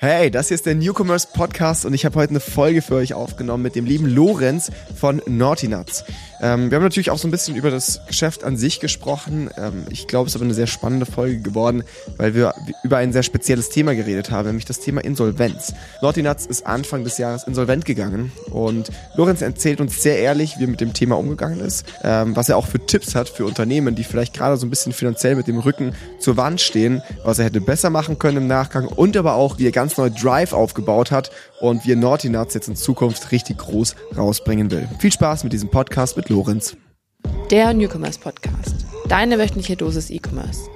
Hey, das hier ist der Newcomers Podcast und ich habe heute eine Folge für euch aufgenommen mit dem lieben Lorenz von Naughty Nuts. Ähm, wir haben natürlich auch so ein bisschen über das Geschäft an sich gesprochen. Ähm, ich glaube, es ist aber eine sehr spannende Folge geworden, weil wir über ein sehr spezielles Thema geredet haben, nämlich das Thema Insolvenz. Naughty Nuts ist Anfang des Jahres insolvent gegangen und Lorenz erzählt uns sehr ehrlich, wie er mit dem Thema umgegangen ist, ähm, was er auch für Tipps hat für Unternehmen, die vielleicht gerade so ein bisschen finanziell mit dem Rücken zur Wand stehen, was er hätte besser machen können im Nachgang und aber auch, wie er ganz neu Drive aufgebaut hat und wie er Naughty Nuts jetzt in Zukunft richtig groß rausbringen will. Viel Spaß mit diesem Podcast mit Lorenz. Der Newcomers Podcast. Deine wöchentliche Dosis E-Commerce.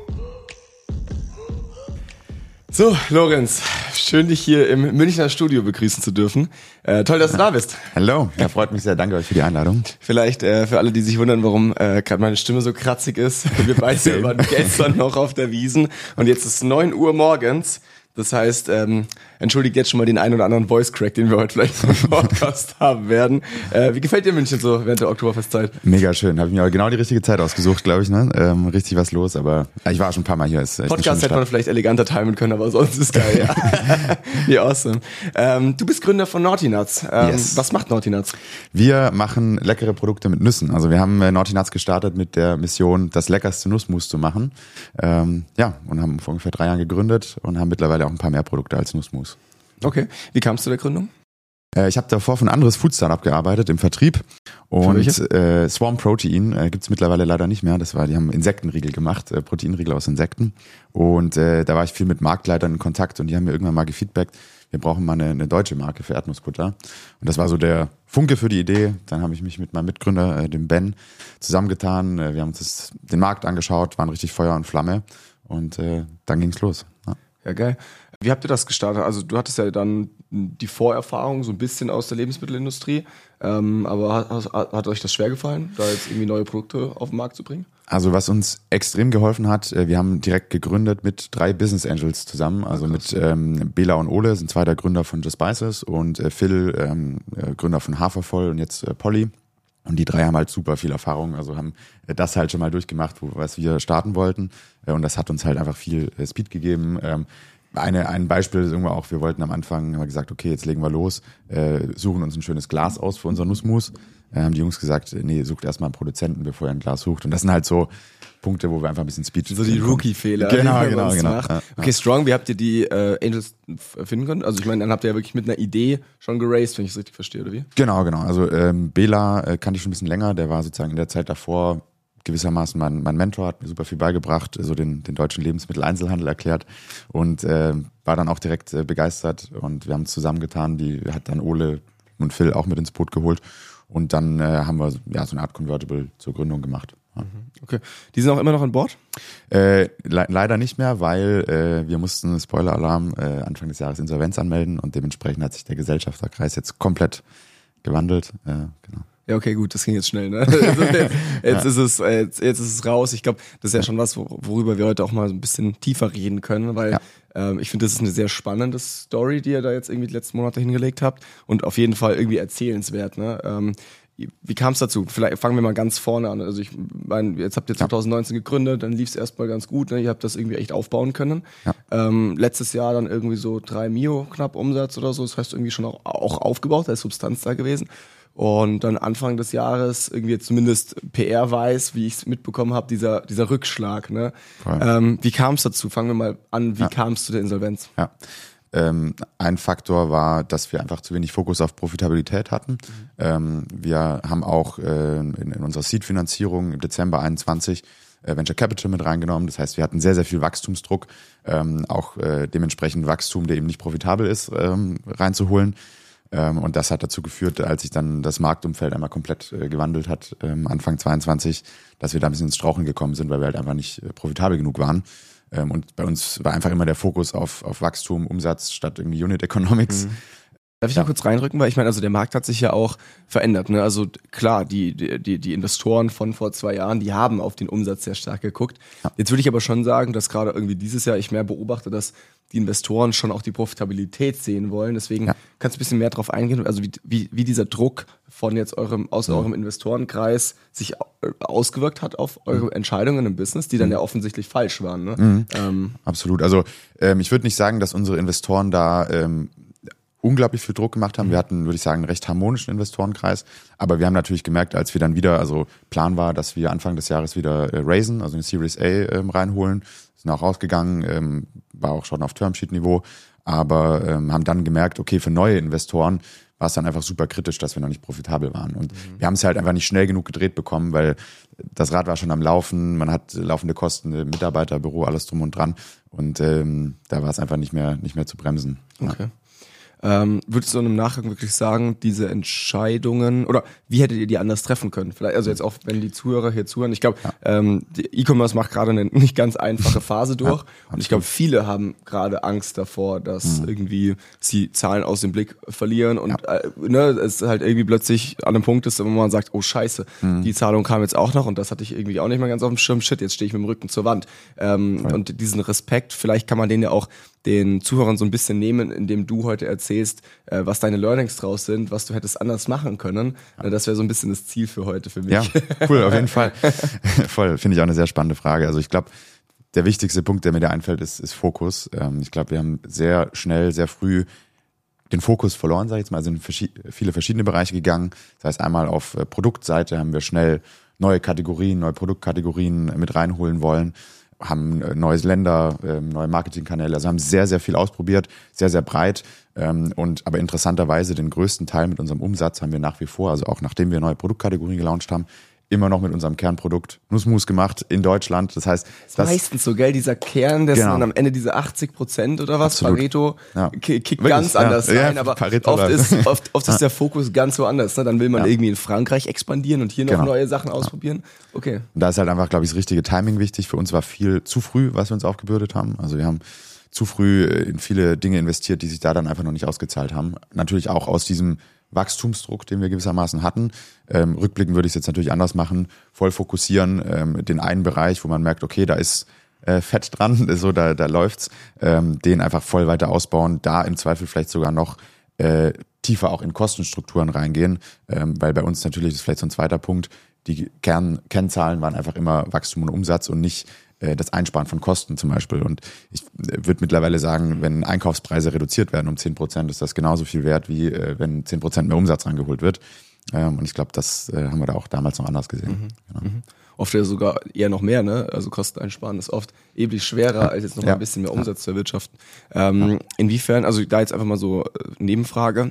So, Lorenz, schön dich hier im Münchner Studio begrüßen zu dürfen. Äh, toll, dass du da bist. Hallo, ja, freut mich sehr. Danke euch für die Einladung. Vielleicht äh, für alle, die sich wundern, warum äh, gerade meine Stimme so kratzig ist. Wir beide waren gestern noch auf der Wiesen und jetzt ist neun Uhr morgens. Das heißt, ähm, entschuldigt jetzt schon mal den einen oder anderen Voice Crack, den wir heute vielleicht im Podcast haben werden. Äh, wie gefällt dir München so während der Oktoberfestzeit? Mega schön. Habe ich mir aber genau die richtige Zeit ausgesucht, glaube ich. Ne? Ähm, richtig was los, aber ich war schon ein paar Mal hier. Ist Podcast hätte man vielleicht eleganter timen können, aber sonst ist geil. ja, nee, awesome. Ähm, du bist Gründer von Naughty Nuts. Ähm, yes. Was macht Naughty Nuts? Wir machen leckere Produkte mit Nüssen. Also wir haben äh, Naughty Nuts gestartet mit der Mission, das leckerste Nussmus zu machen. Ähm, ja, und haben vor ungefähr drei Jahren gegründet und haben mittlerweile mittlerweile auch ein paar mehr Produkte als Nussmus. Okay. Wie kamst du der Gründung? Äh, ich habe davor für ein anderes Food-Startup gearbeitet im Vertrieb und äh, Swarm Protein äh, gibt es mittlerweile leider nicht mehr. Das war, die haben Insektenriegel gemacht, äh, Proteinriegel aus Insekten. Und äh, da war ich viel mit Marktleitern in Kontakt und die haben mir irgendwann mal gefeedbackt, wir brauchen mal eine, eine deutsche Marke für Erdnussbutter. Und das war so der Funke für die Idee. Dann habe ich mich mit meinem Mitgründer, äh, dem Ben, zusammengetan. Äh, wir haben uns das, den Markt angeschaut, waren richtig Feuer und Flamme und äh, dann ging's los. Ja. Geil. Wie habt ihr das gestartet? Also du hattest ja dann die Vorerfahrung so ein bisschen aus der Lebensmittelindustrie, ähm, aber hat, hat, hat, euch das schwer gefallen, da jetzt irgendwie neue Produkte auf den Markt zu bringen? Also was uns extrem geholfen hat, äh, wir haben direkt gegründet mit drei Business Angels zusammen, also mit ähm, Bela und Ole sind zwei der Gründer von Just Spices und äh, Phil, ähm, äh, Gründer von Hafervoll und jetzt äh, Polly. Und die drei haben halt super viel Erfahrung, also haben das halt schon mal durchgemacht, wo, was wir starten wollten. Äh, und das hat uns halt einfach viel äh, Speed gegeben. Ähm, eine, ein Beispiel ist irgendwo auch, wir wollten am Anfang, haben wir gesagt, okay, jetzt legen wir los, äh, suchen uns ein schönes Glas aus für unser Nussmus. Äh, haben die Jungs gesagt, nee, sucht erstmal einen Produzenten, bevor ihr ein Glas sucht. Und das sind halt so Punkte, wo wir einfach ein bisschen Speed So die Rookie-Fehler. Genau, genau, genau. Ja, okay, ja. Strong, wie habt ihr die äh, Angels finden können? Also ich meine, dann habt ihr ja wirklich mit einer Idee schon geraced, wenn ich es richtig verstehe, oder wie? Genau, genau. Also ähm, Bela äh, kannte ich schon ein bisschen länger, der war sozusagen in der Zeit davor gewissermaßen mein, mein Mentor, hat mir super viel beigebracht, so den, den deutschen Lebensmitteleinzelhandel erklärt und äh, war dann auch direkt äh, begeistert und wir haben es zusammengetan, die hat dann Ole und Phil auch mit ins Boot geholt und dann äh, haben wir ja so eine Art Convertible zur Gründung gemacht. Okay. Die sind auch immer noch an Bord? Äh, le leider nicht mehr, weil äh, wir mussten, Spoiler-Alarm, äh, Anfang des Jahres Insolvenz anmelden und dementsprechend hat sich der Gesellschafterkreis jetzt komplett gewandelt. Äh, genau. Ja, okay, gut, das ging jetzt schnell. Ne? Also jetzt, jetzt ist es jetzt, jetzt ist es raus. Ich glaube, das ist ja schon was, worüber wir heute auch mal so ein bisschen tiefer reden können, weil ja. ähm, ich finde, das ist eine sehr spannende Story, die ihr da jetzt irgendwie die letzten Monate hingelegt habt und auf jeden Fall irgendwie erzählenswert. Ne? Ähm, wie kam es dazu? Vielleicht fangen wir mal ganz vorne an. Also ich meine, jetzt habt ihr 2019 gegründet, dann lief es erstmal ganz gut. Ne? Ihr habt das irgendwie echt aufbauen können. Ja. Ähm, letztes Jahr dann irgendwie so drei Mio knapp Umsatz oder so. Das heißt irgendwie schon auch, auch aufgebaut, da ist Substanz da gewesen. Und dann Anfang des Jahres irgendwie zumindest PR weiß, wie ich es mitbekommen habe, dieser, dieser Rückschlag. Ne? Ähm, wie kam es dazu? Fangen wir mal an, wie ja. kam es zu der Insolvenz? Ja. Ähm, ein Faktor war, dass wir einfach zu wenig Fokus auf Profitabilität hatten. Mhm. Ähm, wir haben auch äh, in, in, unserer Seed-Finanzierung im Dezember 21 äh, Venture Capital mit reingenommen. Das heißt, wir hatten sehr, sehr viel Wachstumsdruck, ähm, auch äh, dementsprechend Wachstum, der eben nicht profitabel ist, ähm, reinzuholen. Ähm, und das hat dazu geführt, als sich dann das Marktumfeld einmal komplett äh, gewandelt hat, ähm, Anfang 22, dass wir da ein bisschen ins Strauchen gekommen sind, weil wir halt einfach nicht äh, profitabel genug waren. Ähm, und bei uns war einfach immer der Fokus auf, auf Wachstum, Umsatz statt irgendwie Unit Economics. Mhm. Darf ich noch kurz reinrücken, weil ich meine, also der Markt hat sich ja auch verändert. Ne? Also klar, die, die, die Investoren von vor zwei Jahren, die haben auf den Umsatz sehr stark geguckt. Ja. Jetzt würde ich aber schon sagen, dass gerade irgendwie dieses Jahr ich mehr beobachte, dass die Investoren schon auch die Profitabilität sehen wollen. Deswegen ja. kannst du ein bisschen mehr darauf eingehen, also wie, wie, wie dieser Druck von jetzt eurem, aus mhm. eurem Investorenkreis sich ausgewirkt hat auf eure mhm. Entscheidungen im Business, die dann mhm. ja offensichtlich falsch waren. Ne? Mhm. Ähm, Absolut. Also ähm, ich würde nicht sagen, dass unsere Investoren da ähm, unglaublich viel Druck gemacht haben. Wir mhm. hatten, würde ich sagen, einen recht harmonischen Investorenkreis. Aber wir haben natürlich gemerkt, als wir dann wieder, also Plan war, dass wir Anfang des Jahres wieder äh, raisen, also eine Series A ähm, reinholen. Sind auch rausgegangen, ähm, war auch schon auf Termsheet-Niveau. Aber ähm, haben dann gemerkt, okay, für neue Investoren war es dann einfach super kritisch, dass wir noch nicht profitabel waren. Und mhm. wir haben es halt einfach nicht schnell genug gedreht bekommen, weil das Rad war schon am Laufen, man hat laufende Kosten, Mitarbeiterbüro, alles drum und dran. Und ähm, da war es einfach nicht mehr, nicht mehr zu bremsen. Okay. Ja. Ähm, würdest du im Nachgang wirklich sagen, diese Entscheidungen oder wie hättet ihr die anders treffen können? Vielleicht, also jetzt auch, wenn die Zuhörer hier zuhören. Ich glaube, ja. ähm, E-Commerce macht gerade eine nicht ganz einfache Phase durch. Ja, und ich glaube, viele haben gerade Angst davor, dass mhm. irgendwie sie Zahlen aus dem Blick verlieren und ja. äh, ne, es halt irgendwie plötzlich an einem Punkt ist, wo man sagt, oh Scheiße, mhm. die Zahlung kam jetzt auch noch und das hatte ich irgendwie auch nicht mehr ganz auf dem Schirm. Shit, jetzt stehe ich mit dem Rücken zur Wand. Ähm, und diesen Respekt, vielleicht kann man den ja auch den Zuhörern so ein bisschen nehmen, indem du heute erzählst, äh, was deine Learnings draus sind, was du hättest anders machen können. Ja. Das wäre so ein bisschen das Ziel für heute für mich. Ja, cool, auf jeden Fall. Voll, finde ich auch eine sehr spannende Frage. Also ich glaube, der wichtigste Punkt, der mir da einfällt, ist, ist Fokus. Ähm, ich glaube, wir haben sehr schnell, sehr früh den Fokus verloren, sage ich jetzt mal, sind viele verschiedene Bereiche gegangen. Das heißt, einmal auf äh, Produktseite haben wir schnell neue Kategorien, neue Produktkategorien mit reinholen wollen haben äh, neues Länder, ähm, neue Marketingkanäle, also haben sehr, sehr viel ausprobiert, sehr, sehr breit. Ähm, und aber interessanterweise den größten Teil mit unserem Umsatz haben wir nach wie vor, also auch nachdem wir neue Produktkategorien gelauncht haben, immer noch mit unserem Kernprodukt Nussmus gemacht in Deutschland. Das heißt, das, das meistens so, gell, dieser Kern, das genau. sind am Ende diese 80 Prozent oder was, Absolut. Pareto, ja. kickt Wirklich? ganz anders ja. rein, ja, aber Pareto oft ist, oft, oft ist der Fokus ganz woanders. Ne? Dann will man irgendwie in Frankreich expandieren und hier noch genau. neue Sachen ausprobieren. Okay. Und da ist halt einfach, glaube ich, das richtige Timing wichtig. Für uns war viel zu früh, was wir uns aufgebürdet haben. Also wir haben zu früh in viele Dinge investiert, die sich da dann einfach noch nicht ausgezahlt haben. Natürlich auch aus diesem Wachstumsdruck, den wir gewissermaßen hatten. Ähm, rückblickend würde ich es jetzt natürlich anders machen, voll fokussieren, ähm, den einen Bereich, wo man merkt, okay, da ist äh, Fett dran, so da, da läuft's, ähm, den einfach voll weiter ausbauen, da im Zweifel vielleicht sogar noch äh, tiefer auch in Kostenstrukturen reingehen, ähm, weil bei uns natürlich, das ist vielleicht so ein zweiter Punkt, die Kern Kennzahlen waren einfach immer Wachstum und Umsatz und nicht das Einsparen von Kosten zum Beispiel. Und ich äh, würde mittlerweile sagen, wenn Einkaufspreise reduziert werden um 10 Prozent, ist das genauso viel wert, wie äh, wenn 10 Prozent mehr Umsatz rangeholt wird. Ähm, und ich glaube, das haben wir da auch damals noch anders gesehen. Mhm. Genau. Mhm. Oft ja sogar eher noch mehr, ne? Also Kosten einsparen ist oft ewig schwerer, als jetzt noch ja. ein bisschen mehr Umsatz zu erwirtschaften. Ähm, inwiefern, also da jetzt einfach mal so Nebenfrage,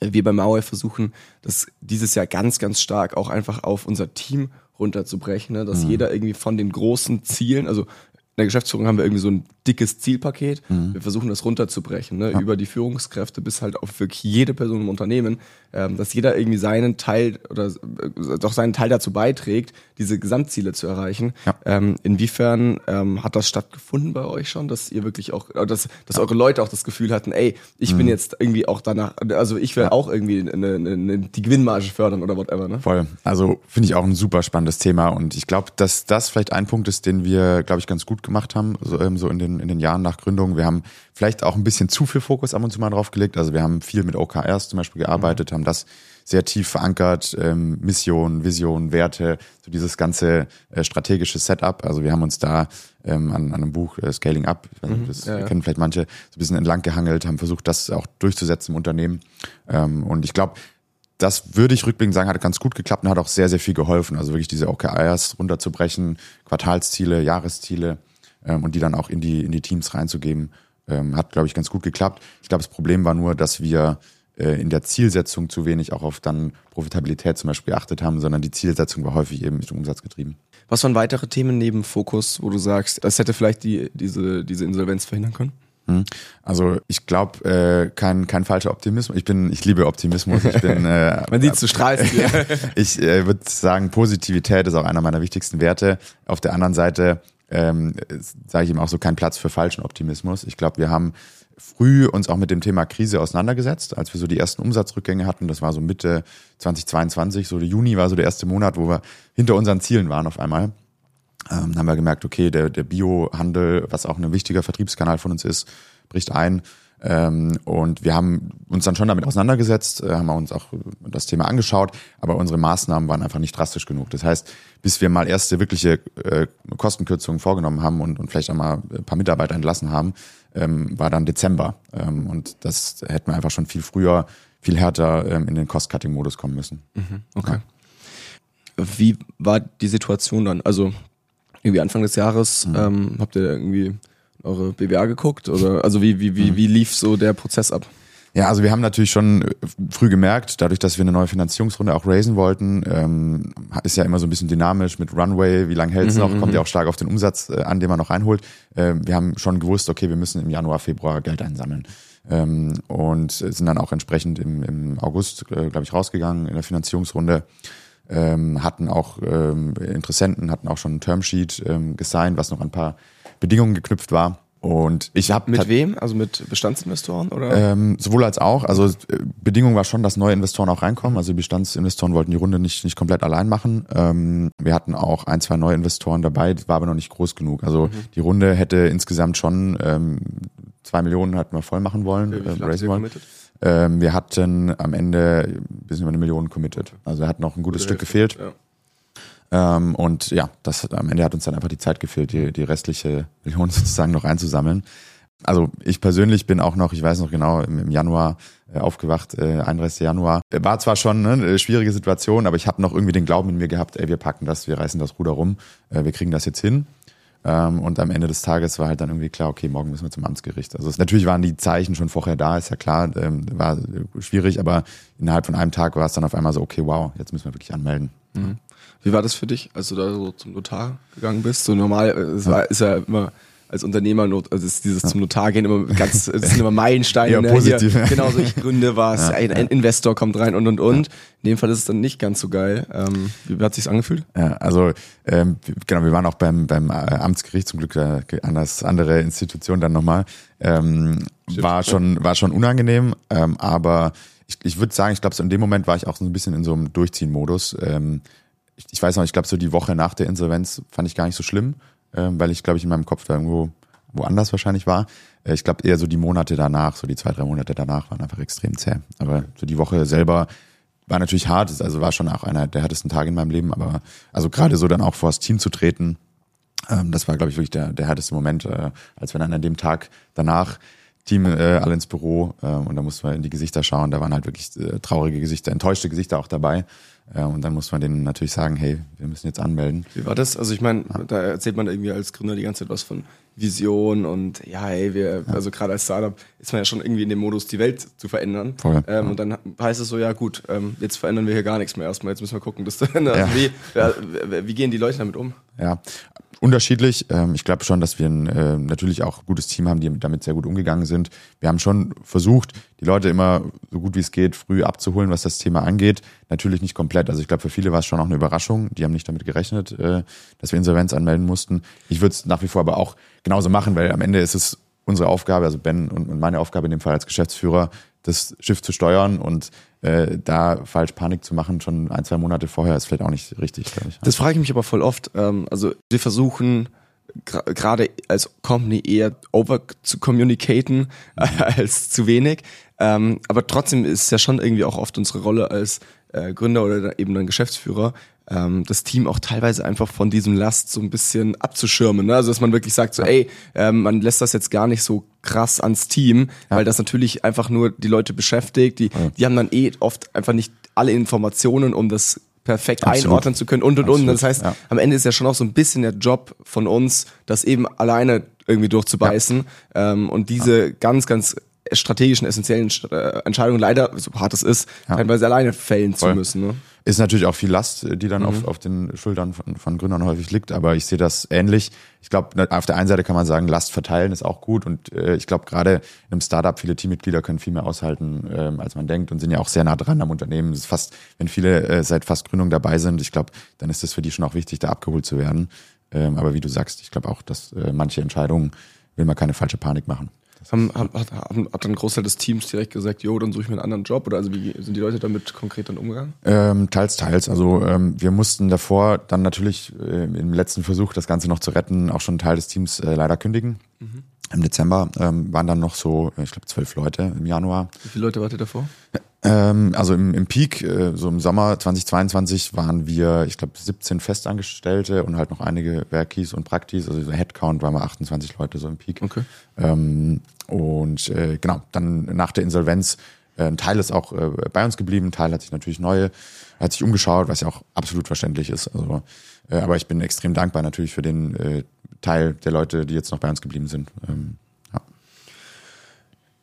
wir bei Mauer versuchen, das dieses Jahr ganz, ganz stark auch einfach auf unser Team runterzubrechen, ne? dass mhm. jeder irgendwie von den großen Zielen, also in der Geschäftsführung haben wir irgendwie so ein dickes Zielpaket. Mhm. Wir versuchen das runterzubrechen, ne? Ja. über die Führungskräfte bis halt auf wirklich jede Person im Unternehmen, ähm, dass jeder irgendwie seinen Teil oder äh, doch seinen Teil dazu beiträgt, diese Gesamtziele zu erreichen. Ja. Ähm, inwiefern ähm, hat das stattgefunden bei euch schon, dass ihr wirklich auch, äh, dass, dass ja. eure Leute auch das Gefühl hatten, ey, ich mhm. bin jetzt irgendwie auch danach, also ich will auch irgendwie eine, eine, eine, die Gewinnmarge fördern oder whatever. Ne? Voll. Also finde ich auch ein super spannendes Thema und ich glaube, dass das vielleicht ein Punkt ist, den wir, glaube ich, ganz gut gemacht haben, so, ähm, so in den in den Jahren nach Gründung. Wir haben vielleicht auch ein bisschen zu viel Fokus ab und zu mal drauf gelegt. Also wir haben viel mit OKRs zum Beispiel gearbeitet, mhm. haben das sehr tief verankert, ähm, Mission, Vision, Werte, so dieses ganze äh, strategische Setup. Also wir haben uns da ähm, an, an einem Buch äh, Scaling Up, mhm, das ja, kennen vielleicht manche, so ein bisschen entlang gehangelt, haben versucht, das auch durchzusetzen im Unternehmen. Ähm, und ich glaube, das würde ich rückblickend sagen, hat ganz gut geklappt und hat auch sehr, sehr viel geholfen. Also wirklich diese OKRs runterzubrechen, Quartalsziele, Jahresziele ähm, und die dann auch in die, in die Teams reinzugeben, ähm, hat, glaube ich, ganz gut geklappt. Ich glaube, das Problem war nur, dass wir äh, in der Zielsetzung zu wenig auch auf dann Profitabilität zum Beispiel geachtet haben, sondern die Zielsetzung war häufig eben Richtung Umsatz getrieben. Was waren weitere Themen neben Fokus, wo du sagst, das hätte vielleicht die, diese, diese Insolvenz verhindern können? Hm. Also ich glaube, äh, kein, kein falscher Optimismus. Ich bin, ich liebe Optimismus. Ich bin, äh, Man sieht, du strahlst. ich äh, würde sagen, Positivität ist auch einer meiner wichtigsten Werte. Auf der anderen Seite ähm, sage ich ihm auch so kein Platz für falschen Optimismus. Ich glaube, wir haben früh uns auch mit dem Thema Krise auseinandergesetzt, als wir so die ersten Umsatzrückgänge hatten. Das war so Mitte 2022, so der Juni war so der erste Monat, wo wir hinter unseren Zielen waren auf einmal. Ähm, haben wir gemerkt, okay, der, der Biohandel, was auch ein wichtiger Vertriebskanal von uns ist, bricht ein. Ähm, und wir haben uns dann schon damit auseinandergesetzt, äh, haben uns auch das Thema angeschaut, aber unsere Maßnahmen waren einfach nicht drastisch genug. Das heißt, bis wir mal erste wirkliche äh, Kostenkürzungen vorgenommen haben und, und vielleicht auch mal ein paar Mitarbeiter entlassen haben, ähm, war dann Dezember. Ähm, und das hätten wir einfach schon viel früher, viel härter ähm, in den Cost-Cutting-Modus kommen müssen. Mhm, okay. Ja. Wie war die Situation dann? Also irgendwie Anfang des Jahres mhm. ähm, habt ihr irgendwie eure BWA geguckt? Oder also wie, wie, wie, wie lief so der Prozess ab? Ja, also wir haben natürlich schon äh, früh gemerkt, dadurch, dass wir eine neue Finanzierungsrunde auch raisen wollten, ähm, ist ja immer so ein bisschen dynamisch mit Runway, wie lange hält es mhm, noch, kommt ja mhm. auch stark auf den Umsatz äh, an, den man noch einholt. Ähm, wir haben schon gewusst, okay, wir müssen im Januar, Februar Geld einsammeln. Ähm, und sind dann auch entsprechend im, im August, äh, glaube ich, rausgegangen in der Finanzierungsrunde. Ähm, hatten auch ähm, Interessenten, hatten auch schon ein Termsheet ähm, gesigned, was noch ein paar Bedingungen geknüpft war. Und ich habe mit wem? Also mit Bestandsinvestoren oder? Ähm, sowohl als auch. Also äh, Bedingung war schon, dass neue Investoren auch reinkommen. Also die Bestandsinvestoren wollten die Runde nicht nicht komplett allein machen. Ähm, wir hatten auch ein zwei neue Investoren dabei, das war aber noch nicht groß genug. Also mhm. die Runde hätte insgesamt schon ähm, zwei Millionen hatten wir voll machen wollen. Äh, wie wollen. Ähm, wir hatten am Ende ein bisschen über eine Million committed. Also er hat noch ein gutes Gute Stück Hälfte, gefehlt. Ja. Ähm, und ja, das am Ende hat uns dann einfach die Zeit gefehlt, die, die restliche Million sozusagen noch einzusammeln. Also ich persönlich bin auch noch, ich weiß noch genau, im, im Januar äh, aufgewacht, äh, 31. Januar. War zwar schon ne, eine schwierige Situation, aber ich habe noch irgendwie den Glauben in mir gehabt, ey, wir packen das, wir reißen das Ruder rum, äh, wir kriegen das jetzt hin. Ähm, und am Ende des Tages war halt dann irgendwie klar, okay, morgen müssen wir zum Amtsgericht. Also es, natürlich waren die Zeichen schon vorher da, ist ja klar, ähm, war schwierig, aber innerhalb von einem Tag war es dann auf einmal so, okay, wow, jetzt müssen wir wirklich anmelden. Mhm. Wie war das für dich, als du da so zum Notar gegangen bist? So normal, äh, es war, ist ja immer als Unternehmer, also ist dieses zum Notar gehen immer ganz, das sind immer Meilensteine. ja, ne? positiv. Hier, genau, so ich gründe was, ja, ein, ein, Investor kommt rein und und und. In dem Fall ist es dann nicht ganz so geil. Ähm, wie hat sich's angefühlt? Ja, also ähm, genau, wir waren auch beim beim äh, Amtsgericht zum Glück äh, anders andere Institution dann nochmal. Ähm, war schon war schon unangenehm, ähm, aber ich, ich würde sagen, ich glaube, so in dem Moment war ich auch so ein bisschen in so einem Durchziehen-Modus. Ähm, ich, ich weiß noch, ich glaube, so die Woche nach der Insolvenz fand ich gar nicht so schlimm, äh, weil ich, glaube ich, in meinem Kopf da irgendwo woanders wahrscheinlich war. Äh, ich glaube eher so die Monate danach, so die zwei, drei Monate danach waren einfach extrem zäh. Aber so die Woche selber war natürlich hart, also war schon auch einer der härtesten Tage in meinem Leben, aber also gerade so dann auch vor das Team zu treten, ähm, das war, glaube ich, wirklich der, der härteste Moment, äh, als wir dann an dem Tag danach Team äh, alle ins Büro äh, und da mussten wir in die Gesichter schauen. Da waren halt wirklich äh, traurige Gesichter, enttäuschte Gesichter auch dabei. Ja, und dann muss man denen natürlich sagen, hey, wir müssen jetzt anmelden. Wie war das? Also ich meine, ja. da erzählt man irgendwie als Gründer die ganze Zeit was von Vision und ja, hey, wir, ja. also gerade als Startup ist man ja schon irgendwie in dem Modus, die Welt zu verändern. Voll, ähm, ja. Und dann heißt es so, ja gut, ähm, jetzt verändern wir hier gar nichts mehr erstmal, jetzt müssen wir gucken, dass also wie, wie gehen die Leute damit um? Ja, unterschiedlich. Ähm, ich glaube schon, dass wir ein, äh, natürlich auch gutes Team haben, die damit sehr gut umgegangen sind. Wir haben schon versucht, die Leute immer so gut wie es geht früh abzuholen, was das Thema angeht. Natürlich nicht komplett. Also ich glaube, für viele war es schon auch eine Überraschung. Die haben nicht damit gerechnet, äh, dass wir Insolvenz anmelden mussten. Ich würde es nach wie vor aber auch genauso machen, weil am Ende ist es unsere Aufgabe, also Ben und meine Aufgabe in dem Fall als Geschäftsführer, das Schiff zu steuern und äh, da falsch Panik zu machen, schon ein, zwei Monate vorher, ist vielleicht auch nicht richtig, ich. Das frage ich mich aber voll oft. Ähm, also wir versuchen gerade als Company eher over zu communicaten äh, als zu wenig. Ähm, aber trotzdem ist ja schon irgendwie auch oft unsere Rolle als äh, Gründer oder eben dann Geschäftsführer, das Team auch teilweise einfach von diesem Last so ein bisschen abzuschirmen. Ne? Also dass man wirklich sagt, so, ey, ähm, man lässt das jetzt gar nicht so krass ans Team, ja. weil das natürlich einfach nur die Leute beschäftigt. Die, ja. die haben dann eh oft einfach nicht alle Informationen, um das perfekt Absolut. einordnen zu können und und Absolut. und. Das heißt, ja. am Ende ist ja schon auch so ein bisschen der Job von uns, das eben alleine irgendwie durchzubeißen ähm, und diese ganz, ganz strategischen, essentiellen äh, Entscheidungen leider, so hart es ist, ja. teilweise alleine fällen Voll. zu müssen. Ne? Ist natürlich auch viel Last, die dann mhm. auf, auf den Schultern von, von Gründern häufig liegt, aber ich sehe das ähnlich. Ich glaube, auf der einen Seite kann man sagen, Last verteilen ist auch gut und äh, ich glaube gerade einem Startup, viele Teammitglieder können viel mehr aushalten, ähm, als man denkt und sind ja auch sehr nah dran am Unternehmen. Es ist fast, wenn viele äh, seit fast Gründung dabei sind, ich glaube, dann ist es für die schon auch wichtig, da abgeholt zu werden. Ähm, aber wie du sagst, ich glaube auch, dass äh, manche Entscheidungen will man keine falsche Panik machen. Haben, hat, hat, hat dann ein Großteil des Teams direkt gesagt, jo, dann suche ich mir einen anderen Job? Oder also wie sind die Leute damit konkret dann umgegangen? Ähm, teils, teils. Also ähm, wir mussten davor dann natürlich äh, im letzten Versuch, das Ganze noch zu retten, auch schon einen Teil des Teams äh, leider kündigen. Mhm. Im Dezember ähm, waren dann noch so, ich glaube, zwölf Leute im Januar. Wie viele Leute wart ihr davor? Ähm, also im, im Peak, äh, so im Sommer 2022 waren wir, ich glaube, 17 Festangestellte und halt noch einige Werkis und Praktis. Also so Headcount waren wir 28 Leute so im Peak. Okay. Ähm, und äh, genau, dann nach der Insolvenz, äh, ein Teil ist auch äh, bei uns geblieben, ein Teil hat sich natürlich neue, hat sich umgeschaut, was ja auch absolut verständlich ist. Also, äh, aber ich bin extrem dankbar natürlich für den äh, Teil der Leute, die jetzt noch bei uns geblieben sind. Ähm.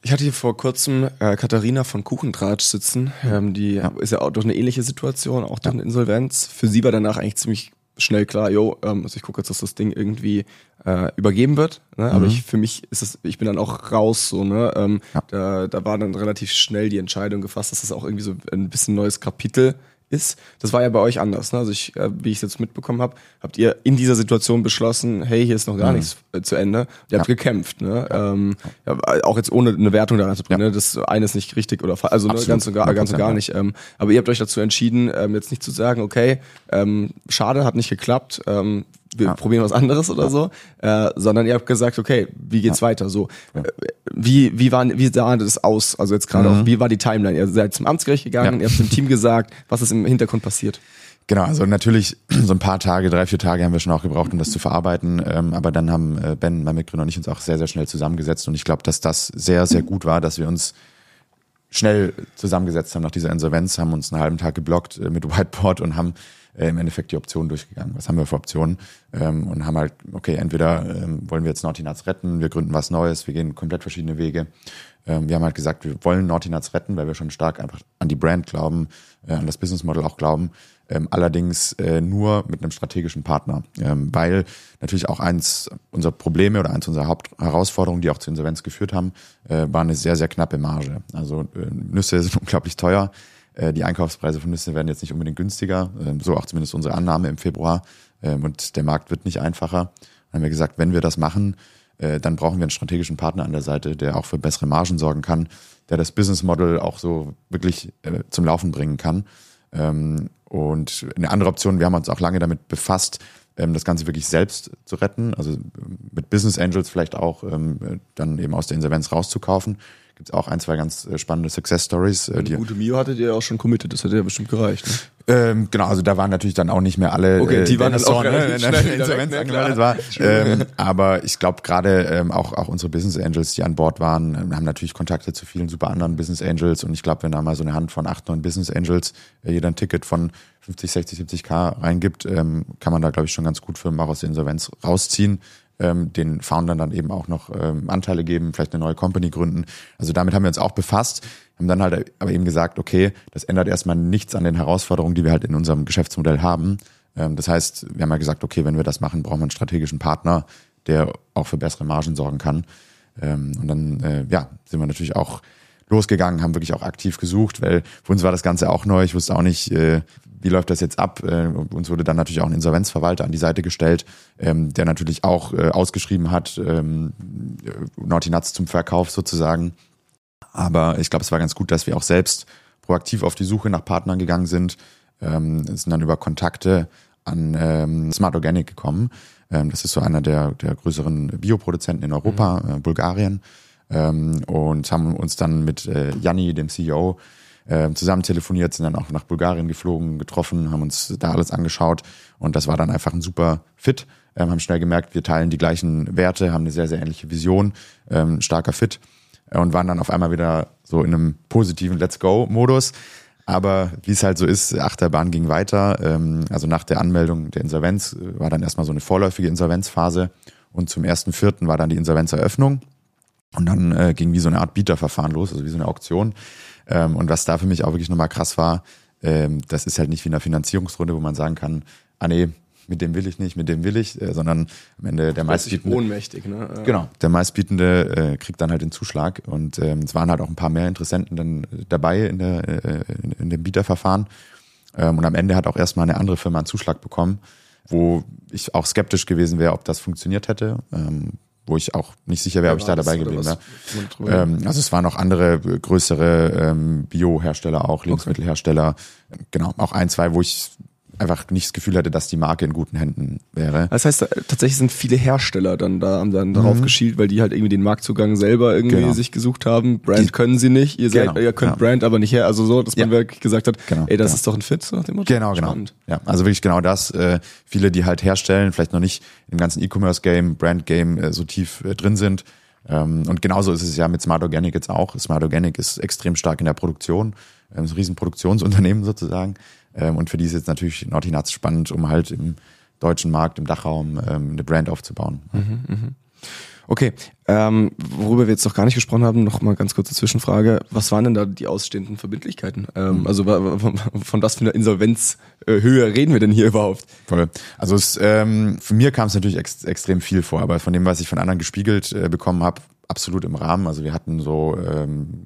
Ich hatte hier vor kurzem äh, Katharina von Kuchentratsch sitzen. Ähm, die Ja. ist ja auch durch eine ähnliche Situation, auch durch eine Insolvenz. Für sie war danach eigentlich ziemlich schnell klar, jo, ähm, also ich gucke jetzt, dass das Ding irgendwie äh, übergeben wird. Ne? Aber ich, für mich ist es, ich bin dann auch raus, so, ne? Ähm, Ja. da, da war dann relativ schnell die Entscheidung gefasst, dass das auch irgendwie so ein bisschen neues Kapitel ist. Das war ja bei euch anders. Ne? Also ich, äh, wie ich es jetzt mitbekommen habe, habt ihr in dieser Situation beschlossen, hey, hier ist noch gar nichts äh, zu Ende. Ihr habt Ja. gekämpft. Ne? Ähm, ja, auch jetzt ohne eine Wertung da reinzubringen. Ja. Ne? Das eine ist nicht richtig oder fa- also ne, Absolut. ganz und gar, ganz und gar 100%, nicht. Ähm, aber ihr habt euch dazu entschieden, ähm, jetzt nicht zu sagen, okay, ähm, schade, hat nicht geklappt. Wir Ja. probieren was anderes oder so, äh, sondern ihr habt gesagt, okay, wie geht's weiter? So, äh, wie wie war wie sah das aus? Also jetzt gerade auch, wie war die Timeline? Ihr seid zum Amtsgericht gegangen, Mhm. Ja. ihr habt dem Team gesagt, was ist im Hintergrund passiert? Genau, also natürlich so ein paar Tage, drei, vier Tage haben wir schon auch gebraucht, um das zu verarbeiten. Ähm, aber dann haben äh, Ben, mein Mitgründer und ich uns auch sehr, sehr schnell zusammengesetzt. Und ich glaube, dass das sehr, sehr gut war, dass wir uns schnell zusammengesetzt haben nach dieser Insolvenz, haben uns einen halben Tag geblockt äh, mit Whiteboard und haben äh, im Endeffekt die Optionen durchgegangen. Was haben wir für Optionen? Ähm, und haben halt, okay, entweder ähm, wollen wir jetzt Naughty Nuts retten, wir gründen was Neues, wir gehen komplett verschiedene Wege. Ähm, wir haben halt gesagt, wir wollen Naughty Nuts retten, weil wir schon stark einfach an die Brand glauben, äh, an das Business Model auch glauben. Ähm, allerdings äh, nur mit einem strategischen Partner, ähm, weil natürlich auch eins unserer Probleme oder eins unserer Hauptherausforderungen, die auch zur Insolvenz geführt haben, äh, war eine sehr, sehr knappe Marge. Also äh, Nüsse sind unglaublich teuer. Äh, die Einkaufspreise von Nüsse werden jetzt nicht unbedingt günstiger, ähm, so auch zumindest unsere Annahme im Februar. Ähm, und der Markt wird nicht einfacher. Dann haben wir gesagt, wenn wir das machen, äh, dann brauchen wir einen strategischen Partner an der Seite, der auch für bessere Margen sorgen kann, der das Business Model auch so wirklich äh, zum Laufen bringen kann. Ähm, und eine andere Option, wir haben uns auch lange damit befasst, das Ganze wirklich selbst zu retten, also mit Business Angels vielleicht auch dann eben aus der Insolvenz rauszukaufen. Gibt es auch ein, zwei ganz äh, spannende Success Stories, äh, die Gute Mio hattet ihr ja auch schon committed, das hätte ja bestimmt gereicht. Ne? ähm, genau, also da waren natürlich dann auch nicht mehr alle. Okay, die waren dann auch wieder Insolvenz ne, angemeldet war. Ähm, aber ich glaube gerade ähm, auch auch unsere Business Angels, die an Bord waren, ähm, haben natürlich Kontakte zu vielen super anderen Business Angels und ich glaube, wenn da mal so eine Hand von acht, neun Business Angels äh, jeder ein Ticket von 50, 60, 70 K reingibt, ähm, kann man da glaube ich schon ganz gut Firmen auch aus der Insolvenz rausziehen. Ähm, den Foundern dann eben auch noch ähm, Anteile geben, vielleicht eine neue Company gründen. Also damit haben wir uns auch befasst, haben dann halt aber eben gesagt, okay, das ändert erstmal nichts an den Herausforderungen, die wir halt in unserem Geschäftsmodell haben. Ähm, das heißt, wir haben ja gesagt, okay, wenn wir das machen, brauchen wir einen strategischen Partner, der auch für bessere Margen sorgen kann. Ähm, und dann, äh, ja, sind wir natürlich auch losgegangen, haben wirklich auch aktiv gesucht, weil für uns war das Ganze auch neu. Ich wusste auch nicht, äh, wie läuft das jetzt ab. Äh, uns wurde dann natürlich auch ein Insolvenzverwalter an die Seite gestellt, ähm, der natürlich auch äh, ausgeschrieben hat, ähm, äh, Naughty Nuts zum Verkauf sozusagen. Aber ich glaube, es war ganz gut, dass wir auch selbst proaktiv auf die Suche nach Partnern gegangen sind, ähm, sind dann über Kontakte an ähm, Smart Organic gekommen. Ähm, das ist so einer der, der größeren Bioproduzenten in Europa, äh, Bulgarien. Ähm, und haben uns dann mit äh, Janni, dem CEO, äh, zusammen telefoniert, sind dann auch nach Bulgarien geflogen, getroffen, haben uns da alles angeschaut und das war dann einfach ein super Fit. Ähm, haben schnell gemerkt, wir teilen die gleichen Werte, haben eine sehr, sehr ähnliche Vision, ähm, starker Fit und waren dann auf einmal wieder so in einem positiven Let's Go-Modus. Aber wie es halt so ist, Achterbahn ging weiter. Ähm, also nach der Anmeldung der Insolvenz äh, war dann erstmal so eine vorläufige Insolvenzphase und zum ersten Vierten war dann die Insolvenzeröffnung. Und dann äh, ging wie so eine Art Bieterverfahren los, also wie so eine Auktion. Ähm, und was da für mich auch wirklich nochmal krass war, ähm, das ist halt nicht wie in einer Finanzierungsrunde, wo man sagen kann, ah nee, mit dem will ich nicht, mit dem will ich, äh, sondern am Ende der meistbietende. ohnmächtig, ne? Ja. Genau, der meistbietende äh, kriegt dann halt den Zuschlag und ähm, es waren halt auch ein paar mehr Interessenten dann äh, dabei in, der, äh, in, in dem Bieterverfahren. Ähm, und am Ende hat auch erstmal eine andere Firma einen Zuschlag bekommen, wo ich auch skeptisch gewesen wäre, ob das funktioniert hätte. Ähm, wo ich auch nicht sicher wäre, ob ich da dabei geblieben wäre. Ähm, also es waren noch andere äh, größere ähm, Biohersteller auch, Lebensmittelhersteller. Genau, auch ein, zwei, wo ich einfach nicht das Gefühl hatte, dass die Marke in guten Händen wäre. Das heißt, tatsächlich sind viele Hersteller dann da haben dann darauf mhm. geschielt, weil die halt irgendwie den Marktzugang selber irgendwie genau. sich gesucht haben. Brand die, können sie nicht, ihr seid, genau, ihr könnt ja. Brand aber nicht her. Also so, dass man ja. wirklich gesagt hat, genau, ey, das ist doch ein Fit, so nach dem Motto. Genau, genau. Spannend. Ja, also wirklich genau das. Äh, viele, die halt herstellen, vielleicht noch nicht im ganzen E-Commerce-Game, Brand-Game äh, so tief äh, drin sind. Ähm, und genauso ist es ja mit Smart Organic jetzt auch. Smart Organic ist extrem stark in der Produktion, ähm, ein Riesenproduktionsunternehmen sozusagen. Ähm, und für die ist jetzt natürlich Naughty Nuts spannend, um halt im deutschen Markt, im Dachraum ähm, eine Brand aufzubauen. Mhm, mh. Okay, ähm, worüber wir jetzt noch gar nicht gesprochen haben, noch mal ganz kurze Zwischenfrage. Was waren denn da die ausstehenden Verbindlichkeiten? Ähm, mhm. Also von was für einer Insolvenzhöhe reden wir denn hier überhaupt? Voll. Also es, ähm, für mir kam es natürlich ex extrem viel vor, aber von dem, was ich von anderen gespiegelt äh, bekommen habe, absolut im Rahmen. Also wir hatten so ähm,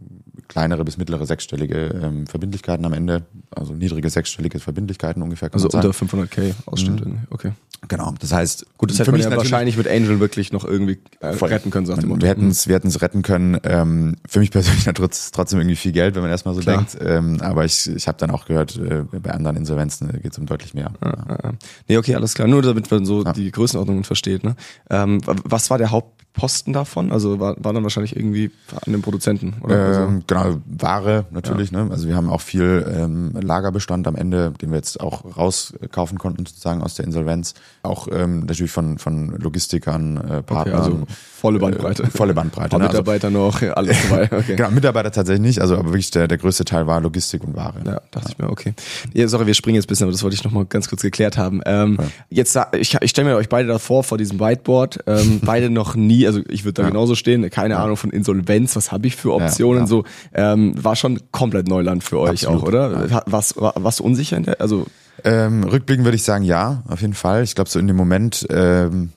kleinere bis mittlere sechsstellige ähm, Verbindlichkeiten am Ende, also niedrige sechsstellige Verbindlichkeiten ungefähr. also unter 500k Ausstände, mhm. okay. Genau, das heißt, gut, das hätte man ja wahrscheinlich mit Angel wirklich noch irgendwie äh, retten können. Sagt wir hätten es, wir hätten es retten können. Ähm, für mich persönlich trotz, trotzdem irgendwie viel Geld, wenn man erstmal so Klar. denkt. Ähm, aber ich, ich habe dann auch gehört, äh, bei anderen Insolvenzen äh, geht es um deutlich mehr. Ja, ja. Nee, okay, alles klar. Nur damit man so ja. die Größenordnungen versteht. Ne? Ähm, was war der Haupt Posten davon? Also war, war dann wahrscheinlich irgendwie an den Produzenten oder ähm, Genau, Ware natürlich. Ja. Ne? Also wir haben auch viel ähm, Lagerbestand am Ende, den wir jetzt auch rauskaufen konnten sozusagen aus der Insolvenz. Auch ähm, natürlich von von Logistikern, äh, Partnern. Okay, also volle Bandbreite. Äh, volle Bandbreite. Ne? Mitarbeiter also, noch, ja, alles dabei. Okay. genau, Mitarbeiter tatsächlich nicht, also aber wirklich der, der größte Teil war Logistik und Ware. Ja, dachte ja. ich mir, okay. Ja, sorry, wir springen jetzt ein bisschen, aber das wollte ich noch mal ganz kurz geklärt haben. Ähm. Jetzt, ich, ich stelle mir euch beide davor vor diesem Whiteboard, ähm, beide noch nie, also ich würde da genauso stehen, keine Ahnung von Insolvenz, was habe ich für Optionen, so ähm, war schon komplett Neuland für euch Absolut. auch, oder? Was, was unsicher in der, also ähm, rückblickend würde ich sagen, ja, auf jeden Fall. Ich glaube, so in dem Moment ähm,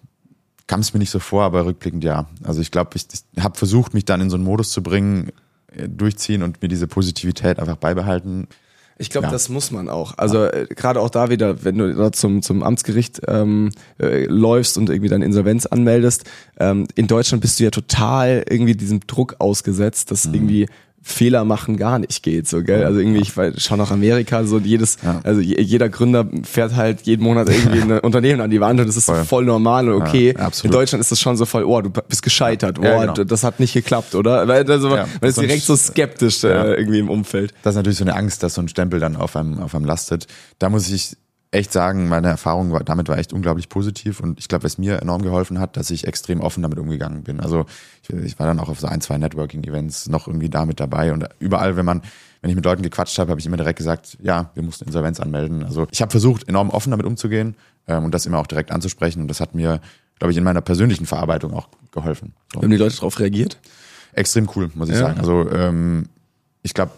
kam es mir nicht so vor, aber rückblickend ja. Also ich glaube, ich, ich habe versucht, mich dann in so einen Modus zu bringen, äh, durchziehen und mir diese Positivität einfach beibehalten. Ich glaube, ja. das muss man auch. Also äh, gerade auch da wieder, wenn du da zum, zum Amtsgericht ähm, äh, läufst und irgendwie deine Insolvenz anmeldest, ähm, in Deutschland bist du ja total irgendwie diesem Druck ausgesetzt, dass mhm. irgendwie Fehler machen gar nicht geht, so, gell? Also irgendwie, ich schau nach Amerika, so jedes, ja. also jeder Gründer fährt halt jeden Monat irgendwie ein Unternehmen an die Wand und das ist voll, voll normal und okay. Ja, in Deutschland ist das schon so voll, oh, du bist gescheitert, oh, ja, genau. das hat nicht geklappt, oder? Weil, also, man ist direkt so skeptisch äh, irgendwie im Umfeld. Das ist natürlich so eine Angst, dass so ein Stempel dann auf einem, auf einem lastet. Da muss ich echt sagen, meine Erfahrung war, damit war echt unglaublich positiv und ich glaube, was mir enorm geholfen hat, dass ich extrem offen damit umgegangen bin. Also ich, ich war dann auch auf so ein, zwei Networking-Events noch irgendwie da mit dabei und überall, wenn man, wenn ich mit Leuten gequatscht habe, habe ich immer direkt gesagt, ja, wir mussten Insolvenz anmelden. Also ich habe versucht, enorm offen damit umzugehen ähm, und das immer auch direkt anzusprechen und das hat mir, glaube ich, in meiner persönlichen Verarbeitung auch geholfen. Haben die Leute darauf reagiert? Extrem cool, muss ich ja. sagen. Also ähm, ich glaube,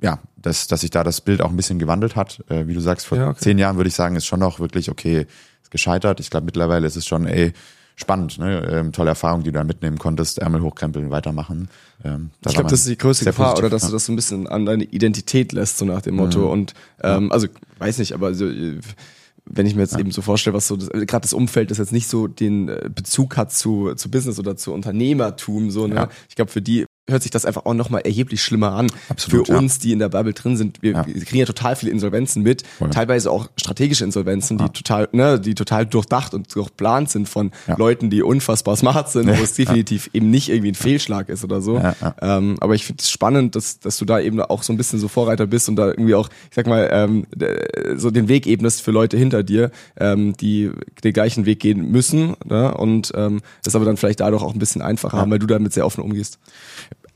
ja, dass, dass sich da das Bild auch ein bisschen gewandelt hat. Äh, wie du sagst, vor ja, okay. zehn Jahren würde ich sagen, ist schon noch wirklich, okay, ist gescheitert. Ich glaube, mittlerweile ist es schon, ey, spannend, ne? Ähm, tolle Erfahrung, die du da mitnehmen konntest, Ärmel hochkrempeln, weitermachen. Ähm, ich glaube, das ist die größte Gefahr, positiv, oder dass ja. du das so ein bisschen an deine Identität lässt, so nach dem Motto. Mhm. Und ähm, also weiß nicht, aber so, wenn ich mir jetzt ja. eben so vorstelle, was so gerade das Umfeld, das jetzt nicht so den äh, Bezug hat zu, zu Business oder zu Unternehmertum, so, ne? Ja. Ich glaube, für die hört sich das einfach auch nochmal erheblich schlimmer an. Absolut, Für uns, die in der Bubble drin sind, wir, ja. wir kriegen ja total viele Insolvenzen mit, Voll. teilweise auch strategische Insolvenzen, die total, ne, die total durchdacht und durchplant sind von Leuten, die unfassbar smart sind, wo es definitiv eben nicht irgendwie ein Fehlschlag ist oder so. Ähm, aber ich finde es spannend, dass, dass du da eben auch so ein bisschen so Vorreiter bist und da irgendwie auch, ich sag mal, ähm, so den Weg ebnest für Leute hinter dir, ähm, die den gleichen Weg gehen müssen ne? und ähm, das aber dann vielleicht dadurch auch ein bisschen einfacher haben, weil du damit sehr offen umgehst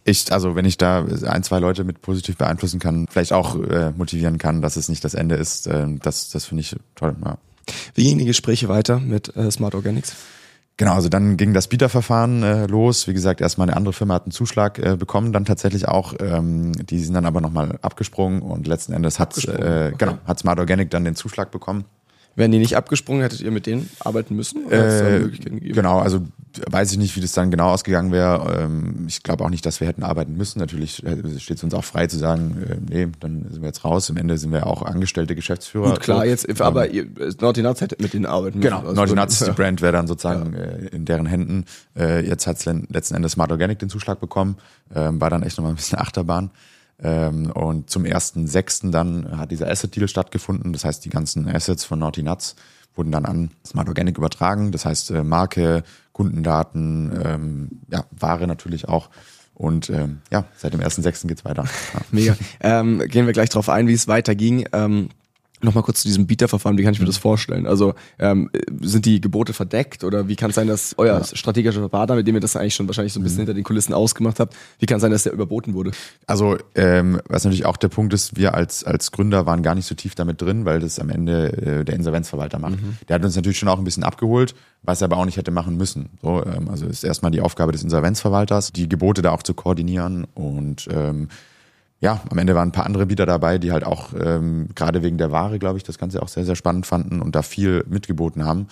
ich, also wenn ich da ein, zwei Leute mit positiv beeinflussen kann, vielleicht auch äh, motivieren kann, dass es nicht das Ende ist, äh, das, das finde ich toll. Ja. Wie gingen die Gespräche weiter mit äh, Smart Organics? Genau, also dann ging das Bieterverfahren äh, los. Wie gesagt, erstmal eine andere Firma hat einen Zuschlag äh, bekommen, dann tatsächlich auch. Ähm, die sind dann aber nochmal abgesprungen und letzten Endes hat äh, okay. genau hat Smart Organic dann den Zuschlag bekommen. Wären die nicht abgesprungen, hättet ihr mit denen arbeiten müssen? Äh, genau, also weiß ich nicht, wie das dann genau ausgegangen wäre. Ähm, ich glaube auch nicht, dass wir hätten arbeiten müssen. Natürlich äh, steht es uns auch frei zu sagen, äh, nee, dann sind wir jetzt raus. Im Ende sind wir auch angestellte Geschäftsführer. Gut, klar, jetzt, ähm, aber ihr, Naughty Nuts hätte mit denen arbeiten müssen. Genau, also Naughty Nuts, die Brand wäre dann sozusagen ja. in deren Händen. Jetzt hat letzten Endes Smart Organic den Zuschlag bekommen. Ähm, war dann echt nochmal ein bisschen Achterbahn. Ähm, und zum ersten sechsten dann hat dieser Asset-Deal stattgefunden. Das heißt, die ganzen Assets von Naughty Nuts wurden dann an Smart Organic übertragen. Das heißt, äh, Marke, Kundendaten, ähm, ja, Ware natürlich auch. Und ähm, ja, seit dem 1.6. geht's weiter. Ja. Mega. Ähm, gehen wir gleich drauf ein, wie es weiterging. Ähm, Nochmal kurz zu diesem Bieterverfahren, wie kann ich mir das vorstellen? Also ähm, sind die Gebote verdeckt oder wie kann es sein, dass euer ja. strategischer Partner, mit dem ihr das eigentlich schon wahrscheinlich so ein bisschen mhm. hinter den Kulissen ausgemacht habt, wie kann es sein, dass der überboten wurde? Also ähm, was natürlich auch der Punkt ist, wir als, als Gründer waren gar nicht so tief damit drin, weil das am Ende äh, der Insolvenzverwalter macht. Mhm. Der hat uns natürlich schon auch ein bisschen abgeholt, was er aber auch nicht hätte machen müssen. So, ähm, also ist erstmal die Aufgabe des Insolvenzverwalters, die Gebote da auch zu koordinieren und ähm, ja, am Ende waren ein paar andere Bieter dabei, die halt auch ähm, gerade wegen der Ware, glaube ich, das Ganze auch sehr, sehr spannend fanden und da viel mitgeboten haben.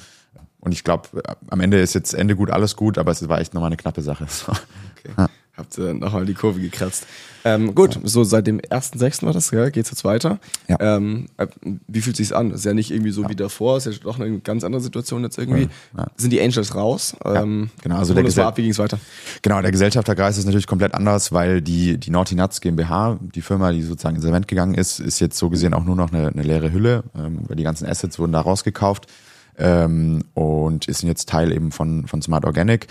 Und ich glaube, am Ende ist jetzt Ende gut, alles gut, aber es war echt nochmal eine knappe Sache. So. Okay. Ja. Habt ihr nochmal die Kurve gekratzt. Ähm, gut, ja. so seit dem 1.6. war das, ja, geht's jetzt weiter. Ja. Ähm, äh, wie fühlt sich's an? Ist ja nicht irgendwie so ja. wie davor, ist ja doch eine ganz andere Situation jetzt irgendwie. Sind die Angels raus? Ähm, genau, also der Gesell ab, wie ging's weiter? Genau, der Gesellschafterkreis ist natürlich komplett anders, weil die, die Naughty Nuts GmbH, die Firma, die sozusagen insolvent gegangen ist, ist jetzt so gesehen auch nur noch eine, eine leere Hülle, ähm, weil die ganzen Assets wurden da rausgekauft ähm, und ist jetzt Teil eben von, von Smart Organic.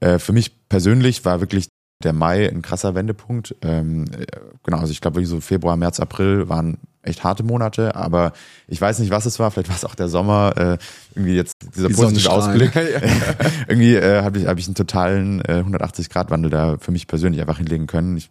Äh, für mich persönlich war wirklich der Mai ein krasser Wendepunkt. Ähm, genau, also ich glaube, so Februar, März, April waren echt harte Monate, aber ich weiß nicht, was es war. Vielleicht war es auch der Sommer. Äh, irgendwie jetzt dieser Die positive Ausblick. irgendwie äh, habe ich, hab ich einen totalen äh, 180-Grad-Wandel da für mich persönlich einfach hinlegen können. Ich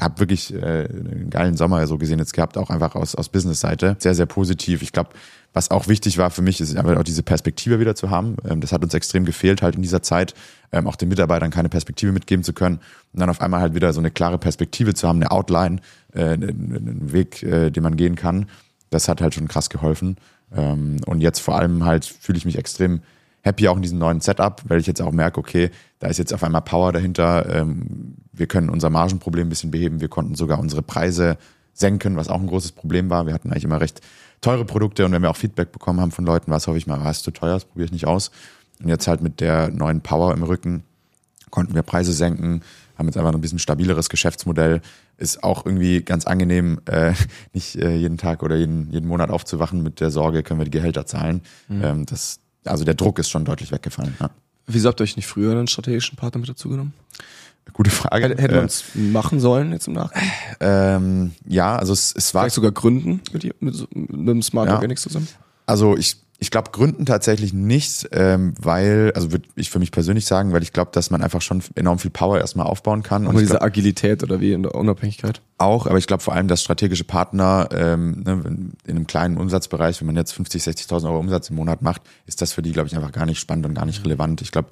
habe wirklich äh, einen geilen Sommer so gesehen jetzt gehabt, auch einfach aus, aus Business-Seite. Sehr, sehr positiv. Ich glaube, was auch wichtig war für mich, ist einfach auch diese Perspektive wieder zu haben. Ähm, das hat uns extrem gefehlt halt in dieser Zeit, ähm, auch den Mitarbeitern keine Perspektive mitgeben zu können und dann auf einmal halt wieder so eine klare Perspektive zu haben, eine Outline, äh, einen Weg, äh, den man gehen kann. Das hat halt schon krass geholfen. Ähm, und jetzt vor allem halt fühle ich mich extrem happy auch in diesem neuen Setup, weil ich jetzt auch merke, okay, da ist jetzt auf einmal Power dahinter. Wir können unser Margenproblem ein bisschen beheben. Wir konnten sogar unsere Preise senken, was auch ein großes Problem war. Wir hatten eigentlich immer recht teure Produkte und wenn wir auch Feedback bekommen haben von Leuten, was hoffe ich mal, war es zu teuer, das probiere ich nicht aus. Und jetzt halt mit der neuen Power im Rücken konnten wir Preise senken, haben jetzt einfach ein bisschen stabileres Geschäftsmodell. Ist auch irgendwie ganz angenehm, äh, nicht äh, jeden Tag oder jeden, jeden Monat aufzuwachen mit der Sorge, können wir die Gehälter zahlen. Mhm. Ähm, das, also der Druck ist schon deutlich weggefallen. Ja. Wieso habt ihr euch nicht früher einen strategischen Partner mit dazu genommen? Gute Frage. Hätte man es äh, machen sollen jetzt im Nachhinein? Ähm, ja, also es, es war. Vielleicht sogar gründen mit, mit, mit einem Smart ja. Organics zusammen? Also ich, ich glaube, gründen tatsächlich nicht, ähm, weil, also würde ich für mich persönlich sagen, weil ich glaube, dass man einfach schon enorm viel Power erstmal aufbauen kann. Aber diese glaub, Agilität oder wie in der Unabhängigkeit? Auch, aber ich glaube vor allem, dass strategische Partner ähm, ne, in einem kleinen Umsatzbereich, wenn man jetzt 50, 60.000 Euro Umsatz im Monat macht, ist das für die, glaube ich, einfach gar nicht spannend und gar nicht relevant. Ich glaube,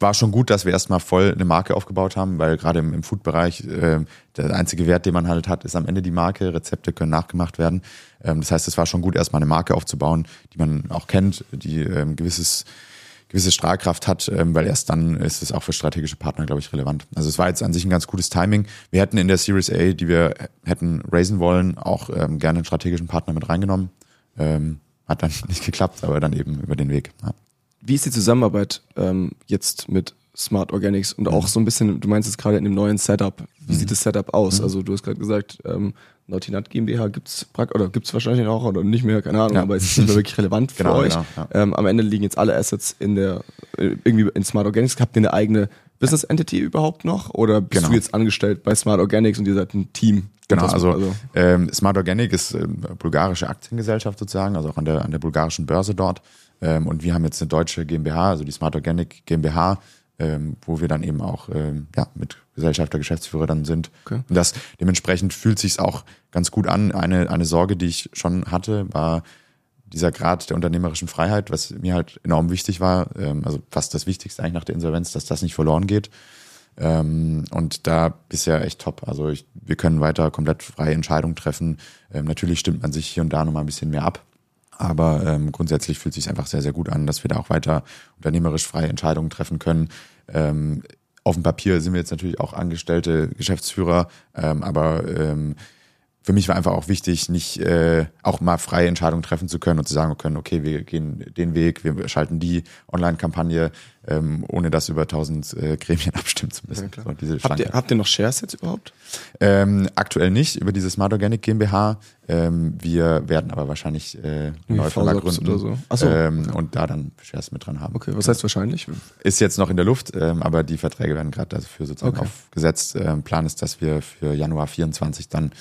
war schon gut, dass wir erstmal voll eine Marke aufgebaut haben, weil gerade im, im Food-Bereich äh, der einzige Wert, den man halt hat, ist am Ende die Marke. Rezepte können nachgemacht werden. Ähm, das heißt, es war schon gut, erstmal eine Marke aufzubauen, die man auch kennt, die ähm, gewisses gewisse Strahlkraft hat, ähm, weil erst dann ist es auch für strategische Partner, glaube ich, relevant. Also es war jetzt an sich ein ganz gutes Timing. Wir hätten in der Series A, die wir hätten raisen wollen, auch ähm, gerne einen strategischen Partner mit reingenommen. Ähm, hat dann nicht geklappt, aber dann eben über den Weg. Ja. Wie ist die Zusammenarbeit ähm, jetzt mit Smart Organics und auch mhm. so ein bisschen, du meinst jetzt gerade in dem neuen Setup, wie mhm. sieht das Setup aus? Mhm. Also du hast gerade gesagt, ähm, Nautinat GmbH gibt's oder gibt's wahrscheinlich auch oder nicht mehr, keine Ahnung, ja. aber es ist nicht mehr wirklich relevant für genau, euch. Genau, ja. ähm, am Ende liegen jetzt alle Assets in der äh, irgendwie in Smart Organics. Habt ihr eine eigene Business Entity überhaupt noch oder bist genau. du jetzt angestellt bei Smart Organics und ihr seid ein Team? Genau, also, also ähm, Smart Organic ist äh, bulgarische Aktiengesellschaft sozusagen, also auch an der an der bulgarischen Börse dort. Ähm, und wir haben jetzt eine deutsche GmbH, also die Smart Organic GmbH, ähm, wo wir dann eben auch ähm, ja, mit Gesellschafter, Geschäftsführer dann sind. Okay. Und das dementsprechend fühlt sich auch ganz gut an. Eine, eine Sorge, die ich schon hatte, war dieser Grad der unternehmerischen Freiheit, was mir halt enorm wichtig war, ähm, also fast das Wichtigste eigentlich nach der Insolvenz, dass das nicht verloren geht. Ähm, und da bisher echt top. Also ich, wir können weiter komplett freie Entscheidungen treffen. Ähm, natürlich stimmt man sich hier und da nochmal ein bisschen mehr ab. Aber ähm, grundsätzlich fühlt es sich einfach sehr, sehr gut an, dass wir da auch weiter unternehmerisch freie Entscheidungen treffen können. Ähm, auf dem Papier sind wir jetzt natürlich auch angestellte Geschäftsführer, ähm, aber ähm, für mich war einfach auch wichtig, nicht äh, auch mal freie Entscheidungen treffen zu können und zu sagen können, okay, wir gehen den Weg, wir schalten die Online-Kampagne, ähm, ohne das über tausend äh, Gremien abstimmen zu müssen. Ja, so, habt, ihr, habt ihr noch Shares jetzt überhaupt? Ähm, aktuell nicht über diese Smart Organic GmbH. Ähm, wir werden aber wahrscheinlich äh, neue Firma gründen oder so. So. ähm, und da dann Shares mit dran haben. Okay, was heißt wahrscheinlich? Ist jetzt noch in der Luft, ähm, aber die Verträge werden gerade dafür sozusagen Okay. aufgesetzt. Ähm, Plan ist, dass wir für Januar 24 dann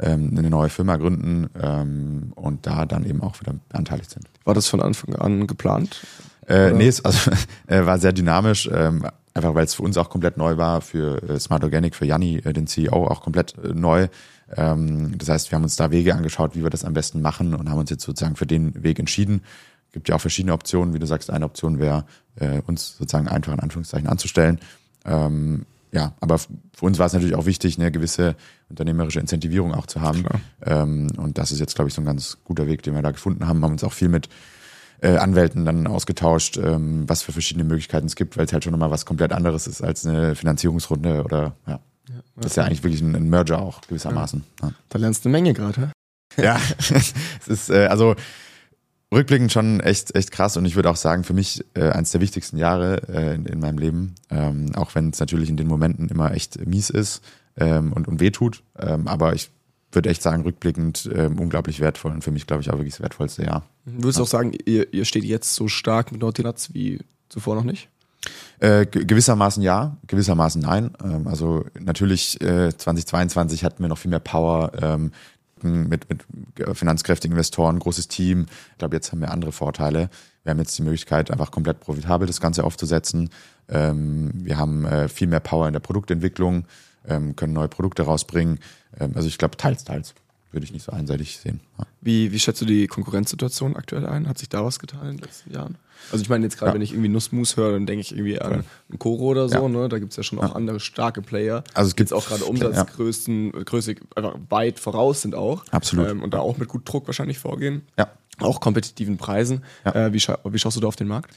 ähm, eine neue Firma gründen ähm, und da dann eben auch wieder anteilig sind. War das von Anfang an geplant? Äh, nee, es also, äh, war sehr dynamisch, ähm, einfach weil es für uns auch komplett neu war, für äh, Smart Organic, für Janni, äh, den CEO, auch komplett äh, neu. Ähm, das heißt, wir haben uns da Wege angeschaut, wie wir das am besten machen und haben uns jetzt sozusagen für den Weg entschieden. Gibt ja auch verschiedene Optionen. Wie du sagst, eine Option wäre, äh, uns sozusagen einfach in Anführungszeichen anzustellen. Ähm, ja, aber für uns war es natürlich auch wichtig, eine gewisse unternehmerische Incentivierung auch zu haben. Ähm, und das ist jetzt, glaube ich, so ein ganz guter Weg, den wir da gefunden haben. Haben uns auch viel mit äh, Anwälten dann ausgetauscht, ähm, was für verschiedene Möglichkeiten es gibt, weil es halt schon nochmal was komplett anderes ist als eine Finanzierungsrunde oder ja. Das ist ja eigentlich wirklich ein, ein Merger auch gewissermaßen. Ja, Da lernst du eine Menge gerade. ja. es ist äh, also rückblickend schon echt echt krass und ich würde auch sagen für mich äh, eines der wichtigsten Jahre äh, in, in meinem Leben, ähm, auch wenn es natürlich in den Momenten immer echt mies ist ähm, und und wehtut, ähm, aber ich würde echt sagen rückblickend ähm, unglaublich wertvoll und für mich glaube ich auch wirklich das wertvollste Jahr. Würdest du auch sagen, ihr, ihr steht jetzt so stark mit Nautilus wie zuvor noch nicht? Äh, ge- gewissermaßen ja, gewissermaßen nein. Ähm, also natürlich äh, 2022 hatten wir noch viel mehr Power ähm, mit, mit finanzkräftigen Investoren, großes Team. Ich glaube, jetzt haben wir andere Vorteile. Wir haben jetzt die Möglichkeit, einfach komplett profitabel das Ganze aufzusetzen. Ähm, wir haben äh, viel mehr Power in der Produktentwicklung, ähm, können neue Produkte rausbringen. Ähm, also ich glaube, teils, teils würde ich nicht so einseitig sehen. Ja. Wie, wie schätzt du die Konkurrenzsituation aktuell ein? Hat sich da was getan in den letzten Jahren? Also ich meine jetzt gerade, Ja. wenn ich irgendwie Nussmus höre, dann denke ich irgendwie an einen Koro oder so, Ja. ne? Da gibt's ja schon auch andere starke Player. Also es gibt- auch gerade Umsatzgrößen, Größe einfach weit voraus sind auch. Absolut. Ähm, und da auch mit gut Druck wahrscheinlich vorgehen. Ja. Auch kompetitiven Preisen. Äh, wie, scha wie schaust du da auf den Markt?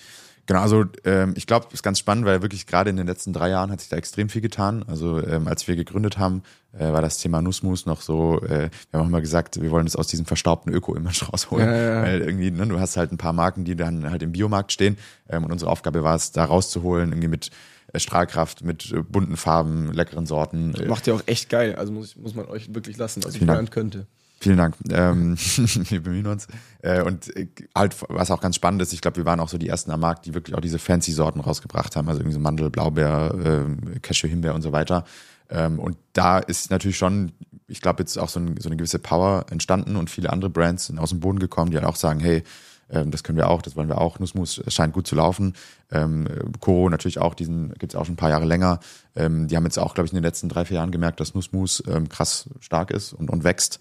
Genau, also ähm, ich glaube, es ist ganz spannend, weil wirklich gerade in den letzten drei Jahren hat sich da extrem viel getan. Also ähm, als wir gegründet haben, äh, war das Thema Nussmus noch so, äh, wir haben auch immer gesagt, wir wollen es aus diesem verstaubten Öko-Image rausholen. Ja, ja, ja. Weil irgendwie, ne, du hast halt ein paar Marken, die dann halt im Biomarkt stehen ähm, und unsere Aufgabe war es, da rauszuholen, irgendwie mit äh, Strahlkraft, mit äh, bunten Farben, leckeren Sorten. Äh, Macht ja auch echt geil. Also muss, ich, muss man euch wirklich lassen. Also ich. Brand könnte. Vielen Dank. Ähm, wir bemühen uns. Äh, und äh, halt, was auch ganz spannend ist, ich glaube, wir waren auch so die ersten am Markt, die wirklich auch diese fancy Sorten rausgebracht haben. Also irgendwie so Mandel, Blaubeer, ähm, Cashew, Himbeer und so weiter. Ähm, und da ist natürlich schon, ich glaube, jetzt auch so, ein, so eine gewisse Power entstanden und viele andere Brands sind aus dem Boden gekommen, die halt auch sagen, hey, ähm, das können wir auch, das wollen wir auch. Nussmus scheint gut zu laufen. Ähm, Koro natürlich auch, diesen gibt's auch schon ein paar Jahre länger. Ähm, die haben jetzt auch, glaube ich, in den letzten drei, vier Jahren gemerkt, dass Nussmus ähm, krass stark ist und, und wächst.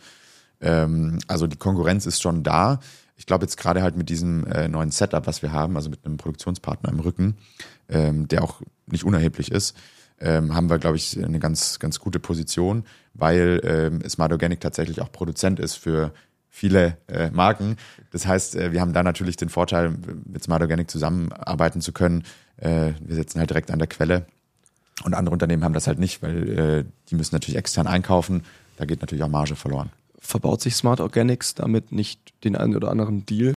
Ähm, also die Konkurrenz ist schon da. Ich glaube jetzt gerade halt mit diesem äh, neuen Setup, was wir haben, also mit einem Produktionspartner im Rücken, ähm, der auch nicht unerheblich ist, ähm, haben wir, glaube ich, eine ganz, ganz gute Position, weil ähm, Smart Organic tatsächlich auch Produzent ist für viele äh, Marken. Das heißt, äh, wir haben da natürlich den Vorteil, mit Smart Organic zusammenarbeiten zu können. Äh, wir sitzen halt direkt an der Quelle. Und andere Unternehmen haben das halt nicht, weil äh, die müssen natürlich extern einkaufen. Da geht natürlich auch Marge verloren. Verbaut sich Smart Organics damit nicht den einen oder anderen Deal?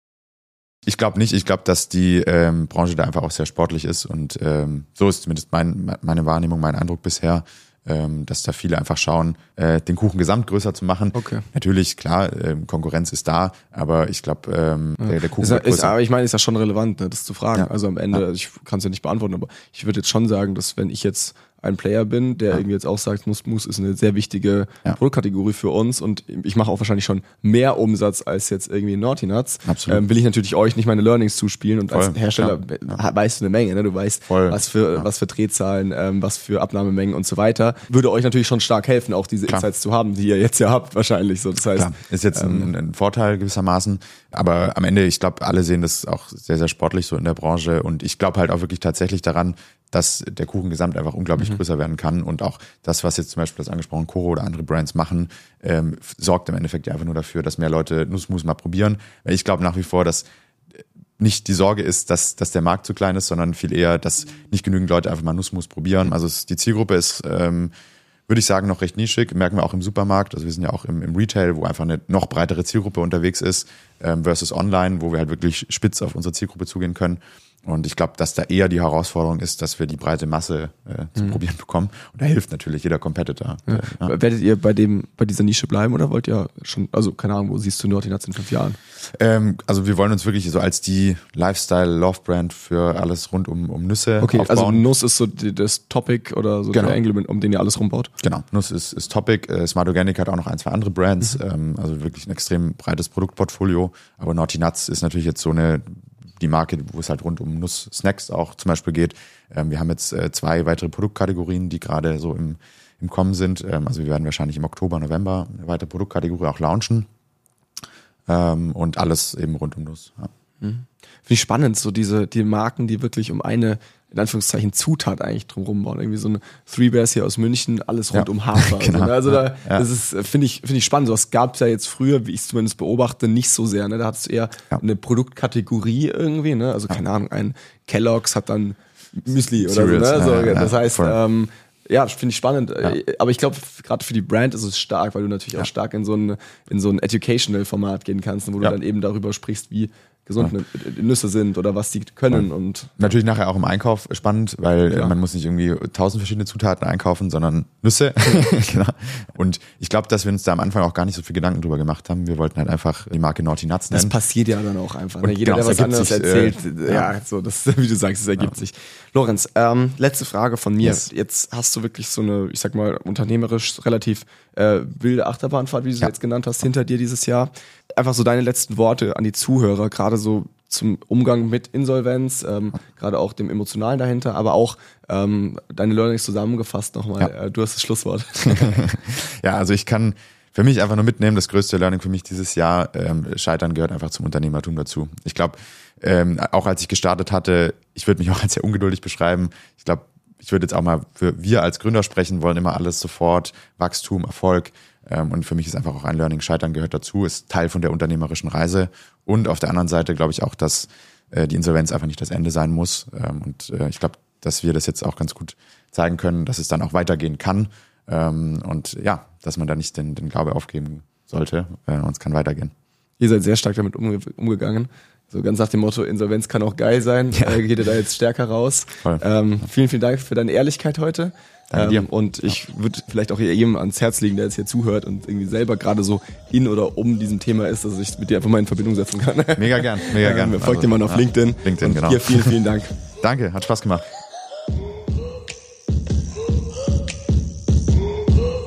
Ich glaube nicht. Ich glaube, dass die ähm, Branche da einfach auch sehr sportlich ist und ähm, so ist zumindest mein, meine Wahrnehmung, mein Eindruck bisher, ähm, dass da viele einfach schauen, äh, den Kuchen gesamt größer zu machen. Okay. Natürlich, klar, ähm, Konkurrenz ist da, aber ich glaube, ähm, der, der Kuchen Ist, ja- wird ist, größer. aber ich meine, ist ja schon relevant, ne, das zu fragen. Ja. Also am Ende, ich kann es ja nicht beantworten, aber ich würde jetzt schon sagen, dass wenn ich jetzt ein Player bin, der irgendwie jetzt auch sagt, Nussmus ist eine sehr wichtige Ja. Produktkategorie für uns und ich mache auch wahrscheinlich schon mehr Umsatz als jetzt irgendwie Naughty Nuts, ähm, will ich natürlich euch nicht meine Learnings zuspielen und als Voll, Hersteller ja. weißt du eine Menge, ne? du weißt, Voll, was für ja. was für Drehzahlen, ähm, was für Abnahmemengen und so weiter. Würde euch natürlich schon stark helfen, auch diese Klar. Insights zu haben, die ihr jetzt ja habt wahrscheinlich. So, das heißt, Klar, ist jetzt ein, ein Vorteil gewissermaßen. Aber am Ende, ich glaube, alle sehen das auch sehr, sehr sportlich so in der Branche. Und ich glaube halt auch wirklich tatsächlich daran, dass der Kuchen gesamt einfach unglaublich größer werden kann. Und auch das, was jetzt zum Beispiel das angesprochen Koro oder andere Brands machen, ähm, sorgt im Endeffekt ja einfach nur dafür, dass mehr Leute Nussmus mal probieren. Ich glaube nach wie vor, dass nicht die Sorge ist, dass, dass der Markt zu klein ist, sondern viel eher, dass nicht genügend Leute einfach mal Nussmus probieren. Also es, die Zielgruppe ist ähm, würde ich sagen, noch recht nischig. Merken wir auch im Supermarkt. Also wir sind ja auch im, im Retail, wo einfach eine noch breitere Zielgruppe unterwegs ist, ähm, versus online, wo wir halt wirklich spitz auf unsere Zielgruppe zugehen können. Und ich glaube, dass da eher die Herausforderung ist, dass wir die breite Masse äh, zu mhm. probieren bekommen. Und da hilft natürlich jeder Competitor. Ja. Ja. Werdet ihr bei dem, bei dieser Nische bleiben oder wollt ihr schon, also keine Ahnung, wo siehst du Nordinats in fünf Jahren? Ähm, also wir wollen uns wirklich so als die Lifestyle-Love-Brand für alles rund um, um Nüsse Okay, also aufbauen. also Nuss ist so die, das Topic oder so genau. der Angle, um den ihr alles rumbaut? Genau, Nuss ist, ist Topic. Äh, Smart Organic hat auch noch ein, zwei andere Brands, mhm. ähm, also wirklich ein extrem breites Produktportfolio. Aber Naughty Nuts ist natürlich jetzt so eine die Marke, wo es halt rund um Nuss-Snacks auch zum Beispiel geht. Ähm, wir haben jetzt äh, zwei weitere Produktkategorien, die gerade so im, im Kommen sind. Ähm, also wir werden wahrscheinlich im Oktober, November eine weitere Produktkategorie auch launchen. Ähm, und alles eben rund um Nuss. Ja. Mhm. Finde spannend, so diese die Marken, die wirklich um eine in Anführungszeichen Zutat eigentlich drumherum bauen. Irgendwie so ein Three Bears hier aus München, alles rund ja. um Hafer. genau. Also, ne? also da, ja. das ist, finde ich, finde ich spannend. So was gab es ja jetzt früher, wie ich es zumindest beobachte, nicht so sehr. Ne? Da hattest du eher ja. eine Produktkategorie irgendwie, ne? Also keine Ahnung, ein Kellogg's hat dann Müsli oder Cereals, so, ne? so das heißt, ähm, ja, finde ich spannend. Ja. Aber ich glaube, gerade für die Brand ist es stark, weil du natürlich ja. auch stark in so ein, in so ein Educational-Format gehen kannst, wo du ja. dann eben darüber sprichst, wie gesund ja. Nüsse sind oder was die können ja. und natürlich nachher auch im Einkauf spannend, weil ja. man muss nicht irgendwie tausend verschiedene Zutaten einkaufen, sondern Nüsse. genau. Und ich glaube, dass wir uns da am Anfang auch gar nicht so viel Gedanken drüber gemacht haben. Wir wollten halt einfach die Marke Naughty Nuts nennen. Das passiert ja dann auch einfach. Ne? Jeder, genau, der was anderes sich, erzählt, äh, ja, so das, wie du sagst, es ergibt sich. Lorenz, ähm, letzte Frage von mir. Yes. Jetzt hast du wirklich so eine, ich sag mal, unternehmerisch relativ äh, wilde Achterbahnfahrt, wie du sie jetzt genannt hast, hinter dir dieses Jahr einfach so deine letzten Worte an die Zuhörer, gerade so zum Umgang mit Insolvenz, ähm, gerade auch dem Emotionalen dahinter, aber auch ähm, deine Learnings zusammengefasst nochmal. Ja. Äh, du hast das Schlusswort. ja, also ich kann für mich einfach nur mitnehmen, das größte Learning für mich dieses Jahr, ähm, Scheitern gehört einfach zum Unternehmertum dazu. Ich glaube, ähm, auch als ich gestartet hatte, ich würde mich auch als sehr ungeduldig beschreiben. Ich glaube, ich würde jetzt auch mal für wir als Gründer sprechen, wollen immer alles sofort, Wachstum, Erfolg. Ähm, und für mich ist einfach auch ein Learning, Scheitern gehört dazu, ist Teil von der unternehmerischen Reise. Und auf der anderen Seite glaube ich auch, dass äh, die Insolvenz einfach nicht das Ende sein muss. Ähm, und äh, ich glaube, dass wir das jetzt auch ganz gut zeigen können, dass es dann auch weitergehen kann. Ähm, und ja, dass man da nicht den, den Glaube aufgeben sollte. Äh, und es kann weitergehen. Ihr seid sehr stark damit umge umgegangen. So ganz nach dem Motto, Insolvenz kann auch geil sein. Ja. Äh, geht ihr da jetzt stärker raus. Ähm, vielen, vielen Dank für deine Ehrlichkeit heute. Ähm, und ich würde vielleicht auch jedem ans Herz legen, der jetzt hier zuhört und irgendwie selber gerade so in oder um diesem Thema ist, dass ich mit dir einfach mal in Verbindung setzen kann. Mega gern, mega ähm, gern. Folgt also, dir mal auf ja, LinkedIn. LinkedIn, und genau. Hier vielen, vielen Dank. Danke, hat Spaß gemacht.